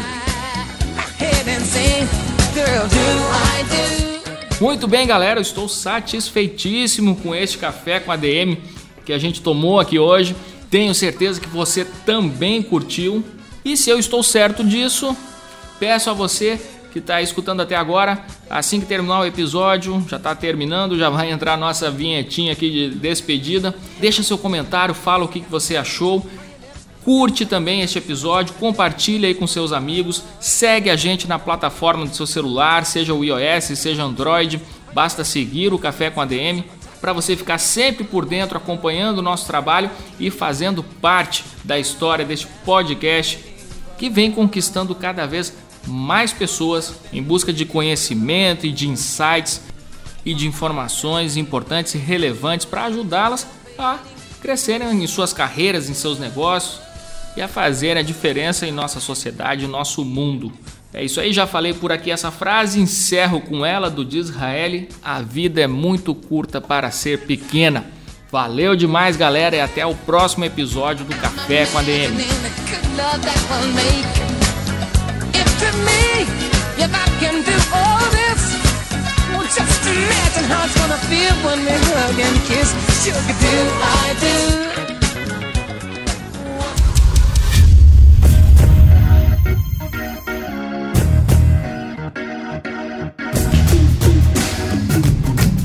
Muito bem, galera, eu estou satisfeitíssimo com este café com ADM que a gente tomou aqui hoje. Tenho certeza que você também curtiu. E se eu estou certo disso, peço a você que está escutando até agora, assim que terminar o episódio, já está terminando, já vai entrar a nossa vinhetinha aqui de despedida. Deixa seu comentário, fala o que, que você achou. Curte também este episódio, compartilha aí com seus amigos, segue a gente na plataforma do seu celular, seja o iOS, seja Android, basta seguir o Café com ADM para você ficar sempre por dentro acompanhando o nosso trabalho e fazendo parte da história deste podcast que vem conquistando cada vez mais pessoas em busca de conhecimento e de insights e de informações importantes e relevantes para ajudá-las a crescerem em suas carreiras, em seus negócios e a fazer a diferença em nossa sociedade, nosso mundo. É isso aí, já falei por aqui essa frase, encerro com ela do Disraeli: A vida é muito curta para ser pequena. Valeu demais, galera, e até o próximo episódio do Café com a DM. just imagine how it's gonna feel when we hug and kiss. Sugar, do I do?